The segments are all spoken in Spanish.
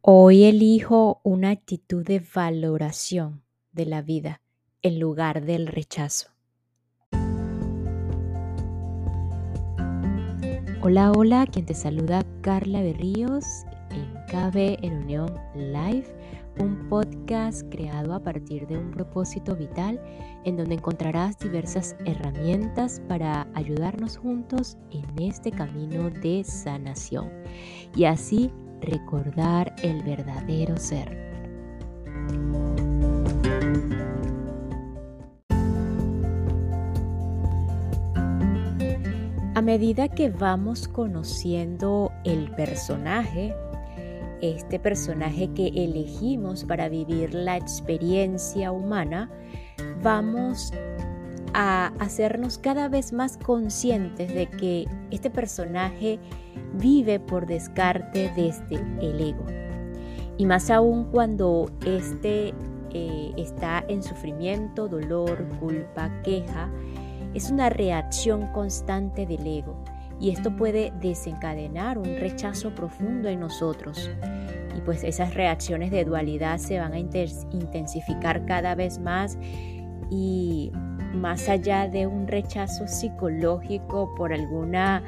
Hoy elijo una actitud de valoración de la vida en lugar del rechazo. Hola, hola, quien te saluda Carla Berríos en KB en Unión Live, un podcast creado a partir de un propósito vital en donde encontrarás diversas herramientas para ayudarnos juntos en este camino de sanación y así recordar el verdadero ser. A medida que vamos conociendo el personaje, este personaje que elegimos para vivir la experiencia humana, vamos a hacernos cada vez más conscientes de que este personaje vive por descarte desde el ego. Y más aún cuando éste eh, está en sufrimiento, dolor, culpa, queja, es una reacción constante del ego. Y esto puede desencadenar un rechazo profundo en nosotros. Y pues esas reacciones de dualidad se van a intensificar cada vez más y más allá de un rechazo psicológico por alguna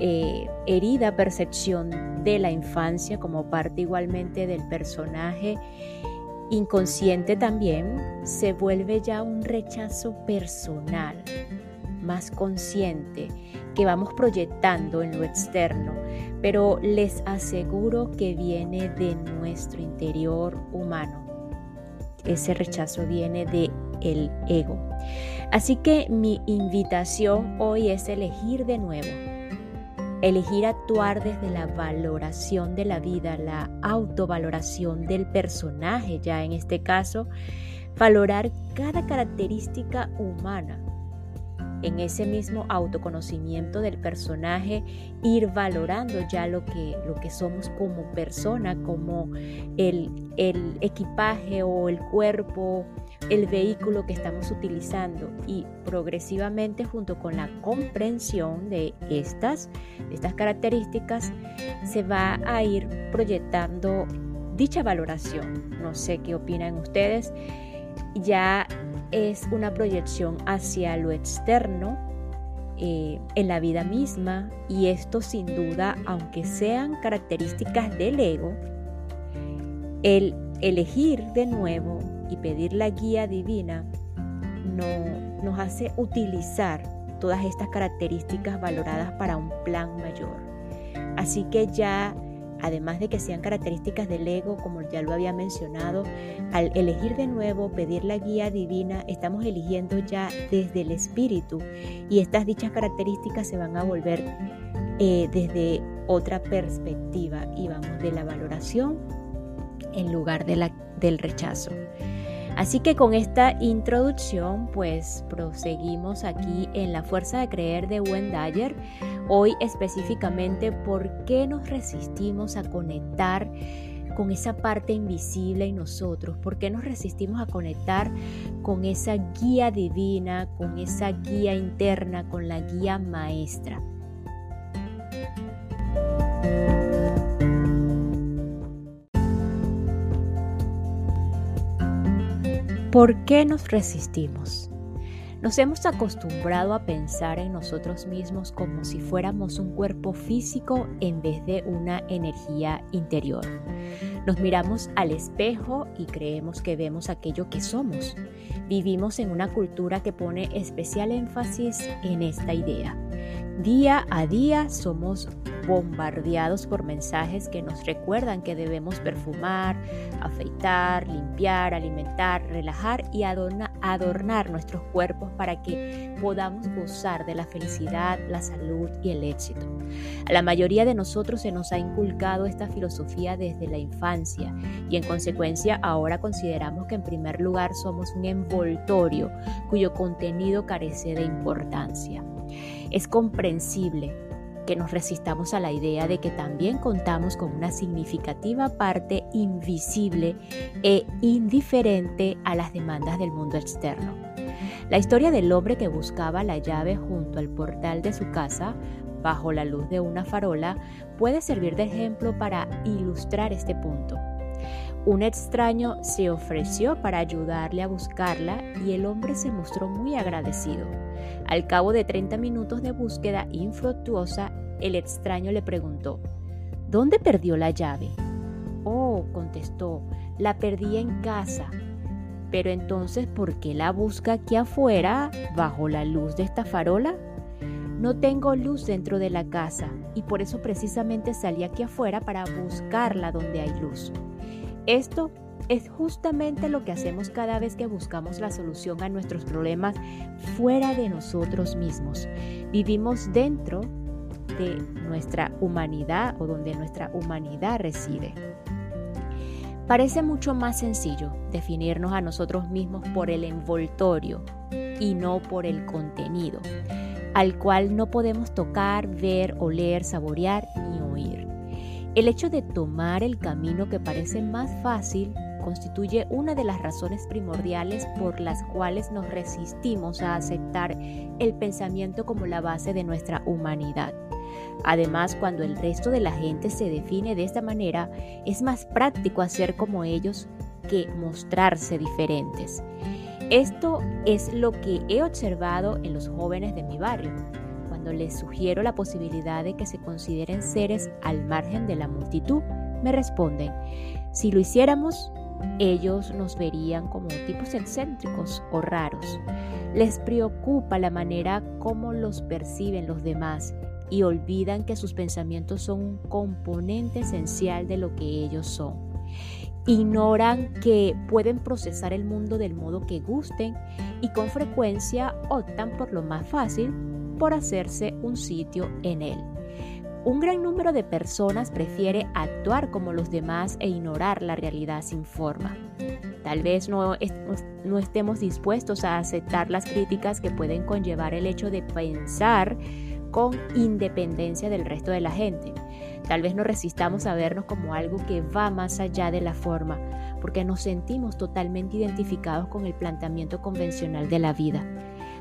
eh, herida percepción de la infancia como parte igualmente del personaje inconsciente también, se vuelve ya un rechazo personal, más consciente, que vamos proyectando en lo externo, pero les aseguro que viene de nuestro interior humano. Ese rechazo viene de el ego. Así que mi invitación hoy es elegir de nuevo, elegir actuar desde la valoración de la vida, la autovaloración del personaje, ya en este caso, valorar cada característica humana en ese mismo autoconocimiento del personaje, ir valorando ya lo que, lo que somos como persona, como el, el equipaje o el cuerpo, el vehículo que estamos utilizando y progresivamente junto con la comprensión de estas, estas características se va a ir proyectando dicha valoración. No sé qué opinan ustedes. Ya es una proyección hacia lo externo eh, en la vida misma y esto sin duda, aunque sean características del ego, el elegir de nuevo y pedir la guía divina no, nos hace utilizar todas estas características valoradas para un plan mayor. Así que ya además de que sean características del ego, como ya lo había mencionado, al elegir de nuevo, pedir la guía divina, estamos eligiendo ya desde el espíritu y estas dichas características se van a volver eh, desde otra perspectiva y vamos de la valoración en lugar de la, del rechazo. Así que con esta introducción, pues proseguimos aquí en la fuerza de creer de Wendayer. Hoy específicamente, ¿por qué nos resistimos a conectar con esa parte invisible en nosotros? ¿Por qué nos resistimos a conectar con esa guía divina, con esa guía interna, con la guía maestra? ¿Por qué nos resistimos? Nos hemos acostumbrado a pensar en nosotros mismos como si fuéramos un cuerpo físico en vez de una energía interior. Nos miramos al espejo y creemos que vemos aquello que somos. Vivimos en una cultura que pone especial énfasis en esta idea. Día a día somos bombardeados por mensajes que nos recuerdan que debemos perfumar, afeitar, limpiar, alimentar, relajar y adornar nuestros cuerpos para que podamos gozar de la felicidad, la salud y el éxito. A la mayoría de nosotros se nos ha inculcado esta filosofía desde la infancia y en consecuencia ahora consideramos que en primer lugar somos un envoltorio cuyo contenido carece de importancia. Es comprensible que nos resistamos a la idea de que también contamos con una significativa parte invisible e indiferente a las demandas del mundo externo. La historia del hombre que buscaba la llave junto al portal de su casa bajo la luz de una farola puede servir de ejemplo para ilustrar este punto. Un extraño se ofreció para ayudarle a buscarla y el hombre se mostró muy agradecido. Al cabo de 30 minutos de búsqueda infructuosa, el extraño le preguntó, ¿Dónde perdió la llave? Oh, contestó, la perdí en casa. Pero entonces, ¿por qué la busca aquí afuera, bajo la luz de esta farola? No tengo luz dentro de la casa y por eso precisamente salí aquí afuera para buscarla donde hay luz. Esto es justamente lo que hacemos cada vez que buscamos la solución a nuestros problemas fuera de nosotros mismos. Vivimos dentro de nuestra humanidad o donde nuestra humanidad reside. Parece mucho más sencillo definirnos a nosotros mismos por el envoltorio y no por el contenido, al cual no podemos tocar, ver, oler, saborear. El hecho de tomar el camino que parece más fácil constituye una de las razones primordiales por las cuales nos resistimos a aceptar el pensamiento como la base de nuestra humanidad. Además, cuando el resto de la gente se define de esta manera, es más práctico hacer como ellos que mostrarse diferentes. Esto es lo que he observado en los jóvenes de mi barrio cuando les sugiero la posibilidad de que se consideren seres al margen de la multitud, me responden, si lo hiciéramos, ellos nos verían como tipos excéntricos o raros. Les preocupa la manera como los perciben los demás y olvidan que sus pensamientos son un componente esencial de lo que ellos son. Ignoran que pueden procesar el mundo del modo que gusten y con frecuencia optan por lo más fácil por hacerse un sitio en él. Un gran número de personas prefiere actuar como los demás e ignorar la realidad sin forma. Tal vez no, estemos dispuestos a aceptar las críticas que pueden conllevar el hecho de pensar con independencia del resto de la gente. Tal vez no resistamos a vernos como algo que va más allá de la forma, porque nos sentimos totalmente identificados con el planteamiento convencional de la vida.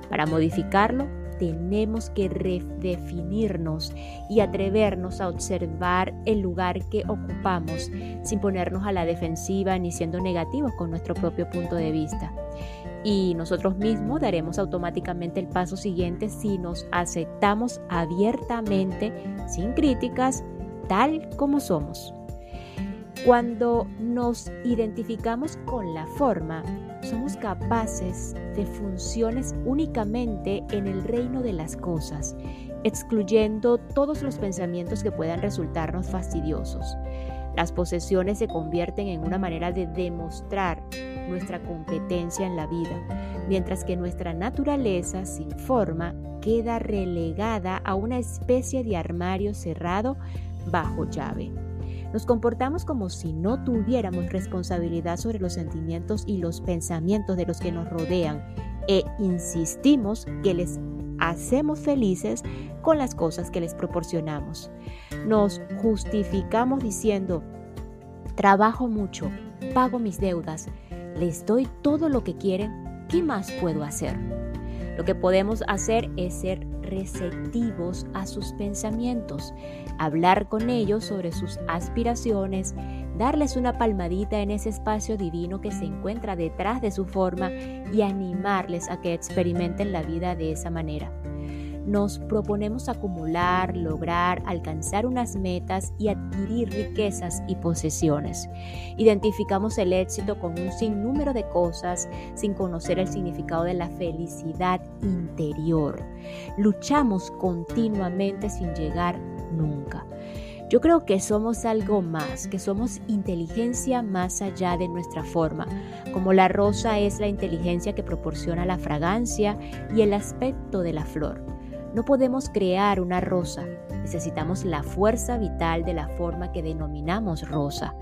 Para modificarlo, tenemos que redefinirnos y atrevernos a observar el lugar que ocupamos sin ponernos a la defensiva ni siendo negativos con nuestro propio punto de vista. Y nosotros mismos daremos automáticamente el paso siguiente si nos aceptamos abiertamente, sin críticas, tal como somos. Cuando nos identificamos con la forma, somos capaces de funciones únicamente en el reino de las cosas, excluyendo todos los pensamientos que puedan resultarnos fastidiosos. Las posesiones se convierten en una manera de demostrar nuestra competencia en la vida, mientras que nuestra naturaleza sin forma queda relegada a una especie de armario cerrado bajo llave. Nos comportamos como si no tuviéramos responsabilidad sobre los sentimientos y los pensamientos de los que nos rodean e insistimos que les hacemos felices con las cosas que les proporcionamos. Nos justificamos diciendo, trabajo mucho, pago mis deudas, les doy todo lo que quieren, ¿qué más puedo hacer? Lo que podemos hacer es ser receptivos a sus pensamientos, hablar con ellos sobre sus aspiraciones, darles una palmadita en ese espacio divino que se encuentra detrás de su forma y animarles a que experimenten la vida de esa manera nos proponemos acumular, lograr, alcanzar unas metas y adquirir riquezas y posesiones. Identificamos el éxito con un sinnúmero de cosas sin conocer el significado de la felicidad interior. Luchamos continuamente sin llegar nunca. Yo creo que somos algo más, que somos inteligencia más allá de nuestra forma, como la rosa es la inteligencia que proporciona la fragancia y el aspecto de la flor. No podemos crear una rosa, necesitamos la fuerza vital de la forma que denominamos rosa.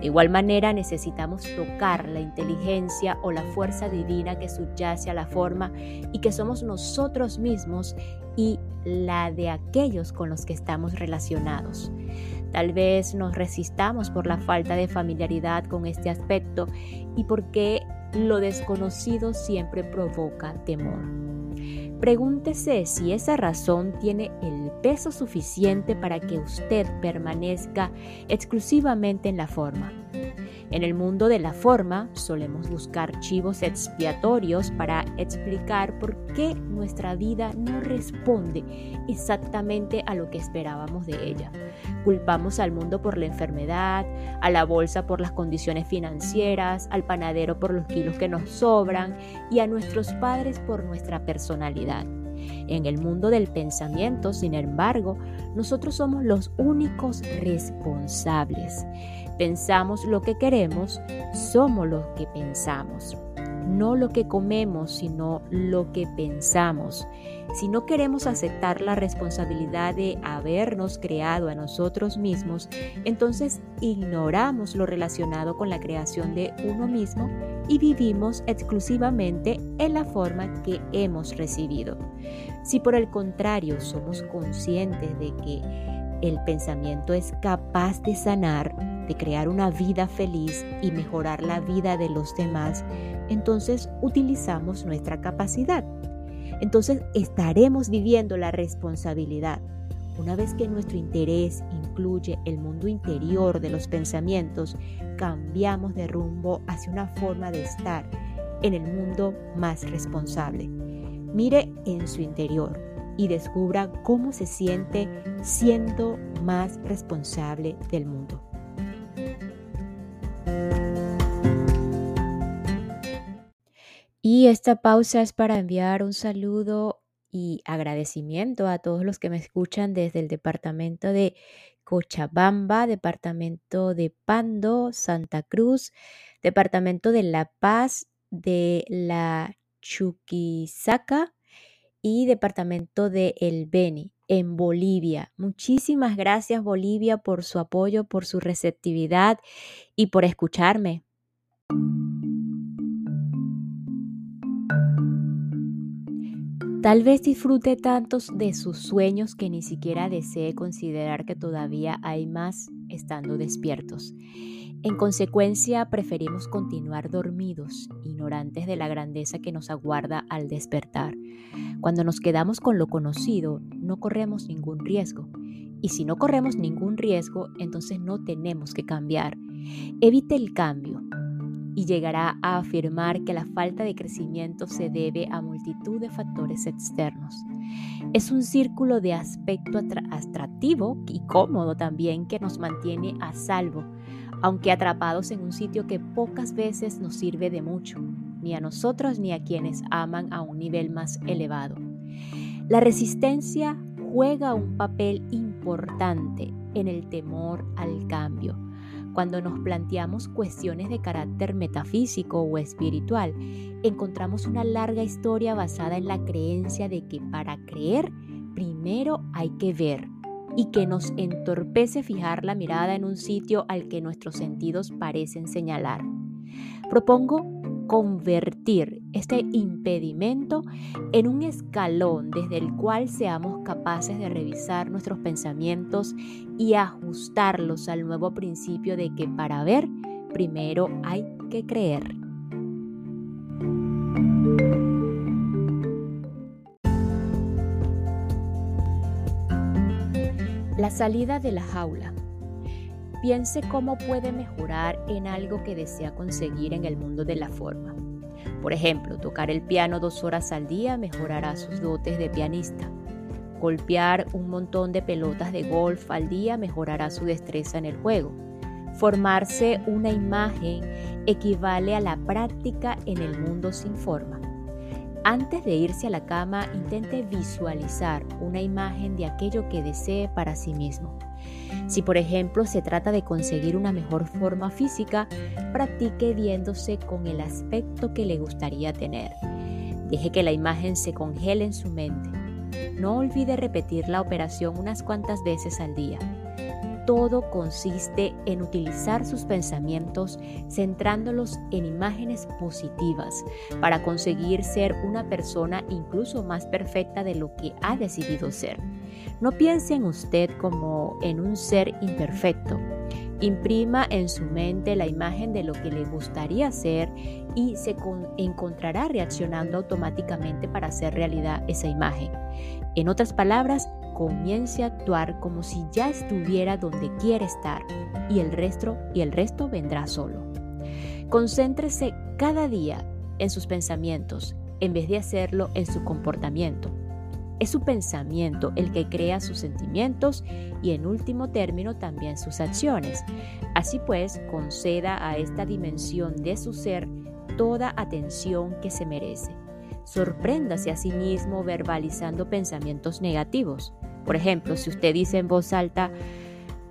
De igual manera necesitamos tocar la inteligencia o la fuerza divina que subyace a la forma y que somos nosotros mismos y la de aquellos con los que estamos relacionados. Tal vez nos resistamos por la falta de familiaridad con este aspecto y porque lo desconocido siempre provoca temor. Pregúntese si esa razón tiene el peso suficiente para que usted permanezca exclusivamente en la forma. En el mundo de la forma solemos buscar chivos expiatorios para explicar por qué nuestra vida no responde exactamente a lo que esperábamos de ella. Culpamos al mundo por la enfermedad, a la bolsa por las condiciones financieras, al panadero por los kilos que nos sobran y a nuestros padres por nuestra personalidad. En el mundo del pensamiento, sin embargo, nosotros somos los únicos responsables. Pensamos lo que queremos, somos los que pensamos. No lo que comemos, sino lo que pensamos. Si no queremos aceptar la responsabilidad de habernos creado a nosotros mismos, entonces ignoramos lo relacionado con la creación de uno mismo y vivimos exclusivamente en la forma que hemos recibido. Si por el contrario somos conscientes de que el pensamiento es capaz de sanar, de crear una vida feliz y mejorar la vida de los demás, entonces utilizamos nuestra capacidad. Entonces estaremos viviendo la responsabilidad. Una vez que nuestro interés incluye el mundo interior de los pensamientos, cambiamos de rumbo hacia una forma de estar en el mundo más responsable. Mire en su interior y descubra cómo se siente siendo más responsable del mundo. Y esta pausa es para enviar un saludo y agradecimiento a todos los que me escuchan desde el departamento de Cochabamba, departamento de Pando, Santa Cruz, departamento de La Paz, de la Chuquisaca y departamento de El Beni, en Bolivia. Muchísimas gracias Bolivia por su apoyo, por su receptividad y por escucharme. Tal vez disfrute tantos de sus sueños que ni siquiera desee considerar que todavía hay más estando despiertos. En consecuencia, preferimos continuar dormidos, ignorantes de la grandeza que nos aguarda al despertar. Cuando nos quedamos con lo conocido, no corremos ningún riesgo. Y si no corremos ningún riesgo, entonces no tenemos que cambiar. Evite el cambio, y llegará a afirmar que la falta de crecimiento se debe a multitud de factores externos. Es un círculo de aspecto atractivo y cómodo también que nos mantiene a salvo, aunque atrapados en un sitio que pocas veces nos sirve de mucho, ni a nosotros ni a quienes aman a un nivel más elevado. La resistencia juega un papel importante en el temor al cambio cuando nos planteamos cuestiones de carácter metafísico o espiritual, encontramos una larga historia basada en la creencia de que para creer primero hay que ver y que nos entorpece fijar la mirada en un sitio al que nuestros sentidos parecen señalar. Propongo convertir este impedimento en un escalón desde el cual seamos capaces de revisar nuestros pensamientos y ajustarlos al nuevo principio de que para ver, primero hay que creer. La salida de la jaula. Piense cómo puede mejorar en algo que desea conseguir en el mundo de la forma. Por ejemplo, tocar el piano dos horas al día mejorará sus dotes de pianista. Golpear un montón de pelotas de golf al día mejorará su destreza en el juego. Formarse una imagen equivale a la práctica en el mundo sin forma. Antes de irse a la cama, intente visualizar una imagen de aquello que desee para sí mismo. Si por ejemplo se trata de conseguir una mejor forma física, practique viéndose con el aspecto que le gustaría tener. Deje que la imagen se congele en su mente. No olvide repetir la operación unas cuantas veces al día todo consiste en utilizar sus pensamientos centrándolos en imágenes positivas para conseguir ser una persona incluso más perfecta de lo que ha decidido ser. No piense en usted como en un ser imperfecto. Imprima en su mente la imagen de lo que le gustaría ser y se encontrará reaccionando automáticamente para hacer realidad esa imagen. En otras palabras, comience a actuar como si ya estuviera donde quiere estar y el resto y el resto vendrá solo. Concéntrese cada día en sus pensamientos en vez de hacerlo en su comportamiento. Es su pensamiento el que crea sus sentimientos y en último término también sus acciones. Así pues, conceda a esta dimensión de su ser toda atención que se merece. Sorpréndase a sí mismo verbalizando pensamientos negativos. Por ejemplo, si usted dice en voz alta,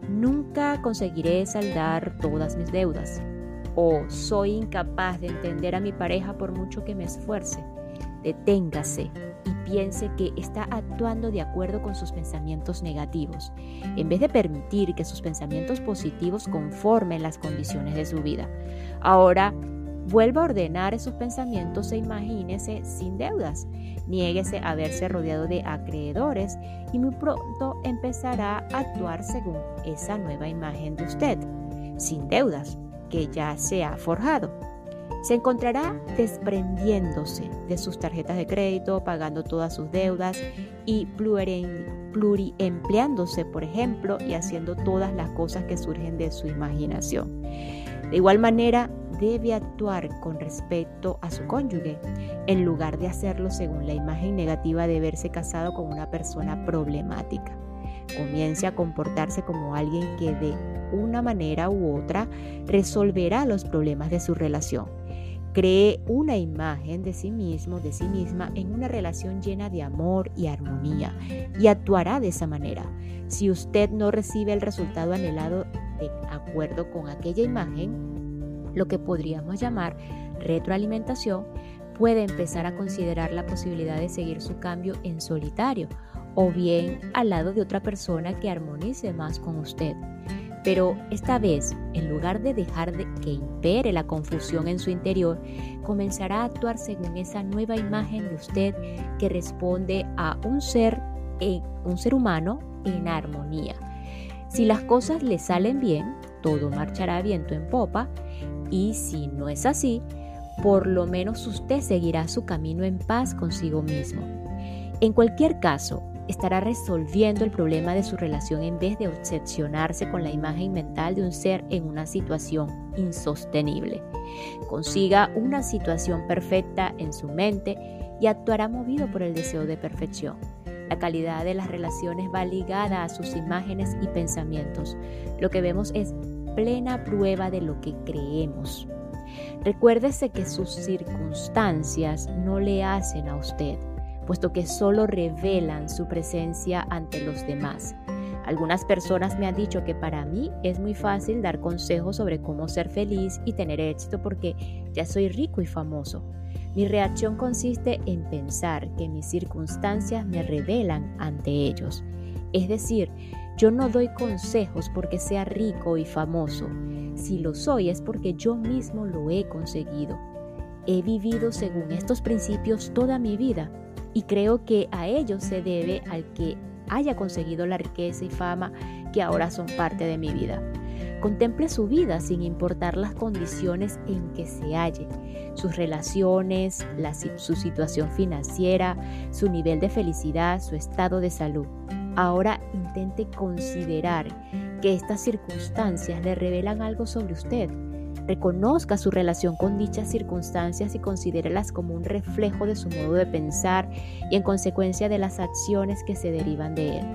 nunca conseguiré saldar todas mis deudas. O soy incapaz de entender a mi pareja por mucho que me esfuerce. Deténgase y piense que está actuando de acuerdo con sus pensamientos negativos, en vez de permitir que sus pensamientos positivos conformen las condiciones de su vida. Ahora, vuelva a ordenar esos pensamientos e imagínese sin deudas. Niéguese a verse rodeado de acreedores y muy pronto empezará a actuar según esa nueva imagen de usted, sin deudas, que ya se ha forjado se encontrará desprendiéndose de sus tarjetas de crédito, pagando todas sus deudas y pluriempleándose, por ejemplo, y haciendo todas las cosas que surgen de su imaginación. De igual manera, debe actuar con respecto a su cónyuge, en lugar de hacerlo según la imagen negativa de verse casado con una persona problemática. Comience a comportarse como alguien que de una manera u otra resolverá los problemas de su relación Cree una imagen de sí mismo, de sí misma, en una relación llena de amor y armonía y actuará de esa manera. Si usted no recibe el resultado anhelado de acuerdo con aquella imagen, lo que podríamos llamar retroalimentación, puede empezar a considerar la posibilidad de seguir su cambio en solitario o bien al lado de otra persona que armonice más con usted. Pero esta vez, en lugar de dejar de que impere la confusión en su interior, comenzará a actuar según esa nueva imagen de usted que responde a un ser, un ser humano en armonía. Si las cosas le salen bien, todo marchará viento en popa y si no es así, por lo menos usted seguirá su camino en paz consigo mismo. En cualquier caso, estará resolviendo el problema de su relación en vez de obsesionarse con la imagen mental de un ser en una situación insostenible. Consiga una situación perfecta en su mente y actuará movido por el deseo de perfección. La calidad de las relaciones va ligada a sus imágenes y pensamientos. Lo que vemos es plena prueba de lo que creemos. Recuérdese que sus circunstancias no le hacen a usted puesto que solo revelan su presencia ante los demás. Algunas personas me han dicho que para mí es muy fácil dar consejos sobre cómo ser feliz y tener éxito porque ya soy rico y famoso. Mi reacción consiste en pensar que mis circunstancias me revelan ante ellos. Es decir, yo no doy consejos porque sea rico y famoso. Si lo soy es porque yo mismo lo he conseguido. He vivido según estos principios toda mi vida y creo que a ello se debe al que haya conseguido la riqueza y fama que ahora son parte de mi vida. Contemple su vida sin importar las condiciones en que se halle, sus relaciones, su situación financiera, su nivel de felicidad, su estado de salud. Ahora intente considerar que estas circunstancias le revelan algo sobre usted Reconozca su relación con dichas circunstancias y considérelas como un reflejo de su modo de pensar y en consecuencia de las acciones que se derivan de él.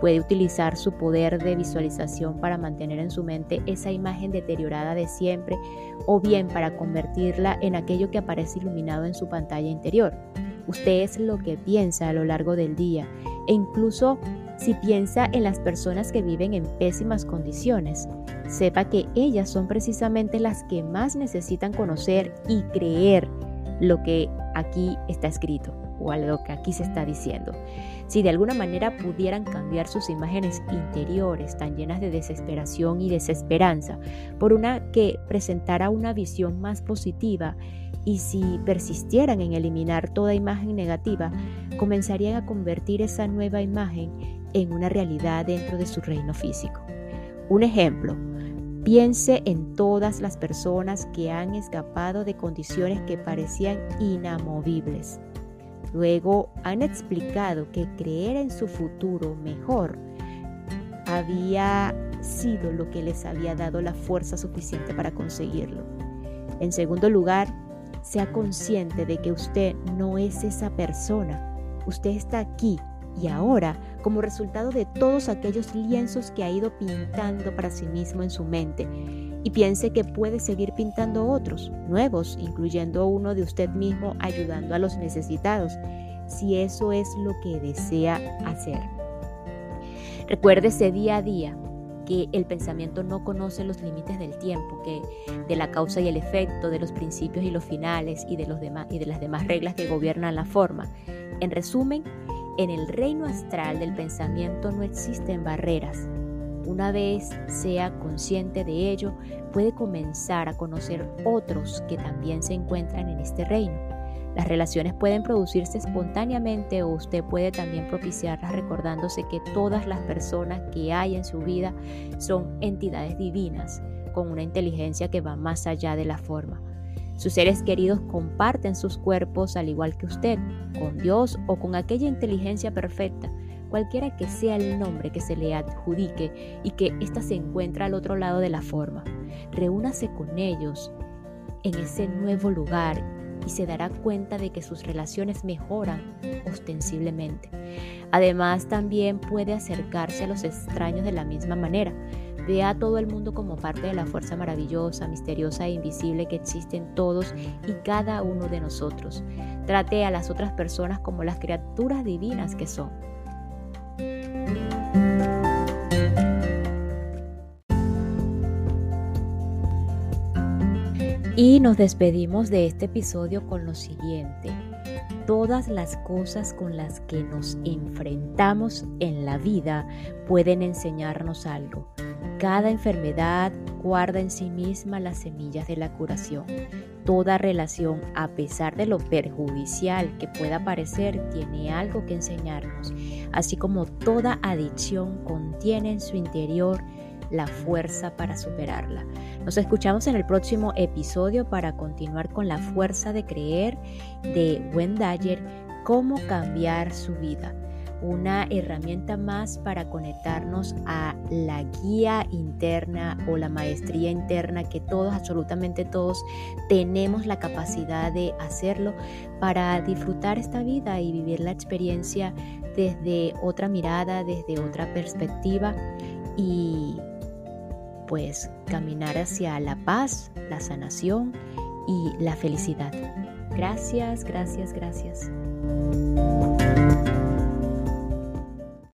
Puede utilizar su poder de visualización para mantener en su mente esa imagen deteriorada de siempre o bien para convertirla en aquello que aparece iluminado en su pantalla interior. Usted es lo que piensa a lo largo del día e incluso si piensa en las personas que viven en pésimas condiciones, sepa que ellas son precisamente las que más necesitan conocer y creer lo que aquí está escrito o lo que aquí se está diciendo. Si de alguna manera pudieran cambiar sus imágenes interiores tan llenas de desesperación y desesperanza por una que presentara una visión más positiva y si persistieran en eliminar toda imagen negativa, comenzarían a convertir esa nueva imagen en una realidad dentro de su reino físico. Un ejemplo, Piense en todas las personas que han escapado de condiciones que parecían inamovibles. Luego han explicado que creer en su futuro mejor había sido lo que les había dado la fuerza suficiente para conseguirlo. En segundo lugar, sea consciente de que usted no es esa persona. Usted está aquí y ahora como resultado de todos aquellos lienzos que ha ido pintando para sí mismo en su mente y piense que puede seguir pintando otros, nuevos, incluyendo uno de usted mismo ayudando a los necesitados, si eso es lo que desea hacer. Recuérdese día a día que el pensamiento no conoce los límites del tiempo, que de la causa y el efecto, de los principios y los finales y de, los demás, y de las demás reglas que gobiernan la forma. En resumen, en el reino astral del pensamiento no existen barreras. Una vez sea consciente de ello, puede comenzar a conocer otros que también se encuentran en este reino. Las relaciones pueden producirse espontáneamente o usted puede también propiciarlas recordándose que todas las personas que hay en su vida son entidades divinas con una inteligencia que va más allá de la forma. Sus seres queridos comparten sus cuerpos al igual que usted, con Dios o con aquella inteligencia perfecta, cualquiera que sea el nombre que se le adjudique y que ésta se encuentra al otro lado de la forma. Reúnase con ellos en ese nuevo lugar y se dará cuenta de que sus relaciones mejoran ostensiblemente. Además, también puede acercarse a los extraños de la misma manera, Ve a todo el mundo como parte de la fuerza maravillosa, misteriosa e invisible que existe en todos y cada uno de nosotros. Trate a las otras personas como las criaturas divinas que son. Y nos despedimos de este episodio con lo siguiente. Todas las cosas con las que nos enfrentamos en la vida pueden enseñarnos algo. Cada enfermedad guarda en sí misma las semillas de la curación. Toda relación, a pesar de lo perjudicial que pueda parecer, tiene algo que enseñarnos, así como toda adicción contiene en su interior la fuerza para superarla. Nos escuchamos en el próximo episodio para continuar con la fuerza de creer de Wendayer, cómo cambiar su vida una herramienta más para conectarnos a la guía interna o la maestría interna que todos, absolutamente todos, tenemos la capacidad de hacerlo para disfrutar esta vida y vivir la experiencia desde otra mirada, desde otra perspectiva y pues caminar hacia la paz, la sanación y la felicidad. Gracias, gracias, gracias.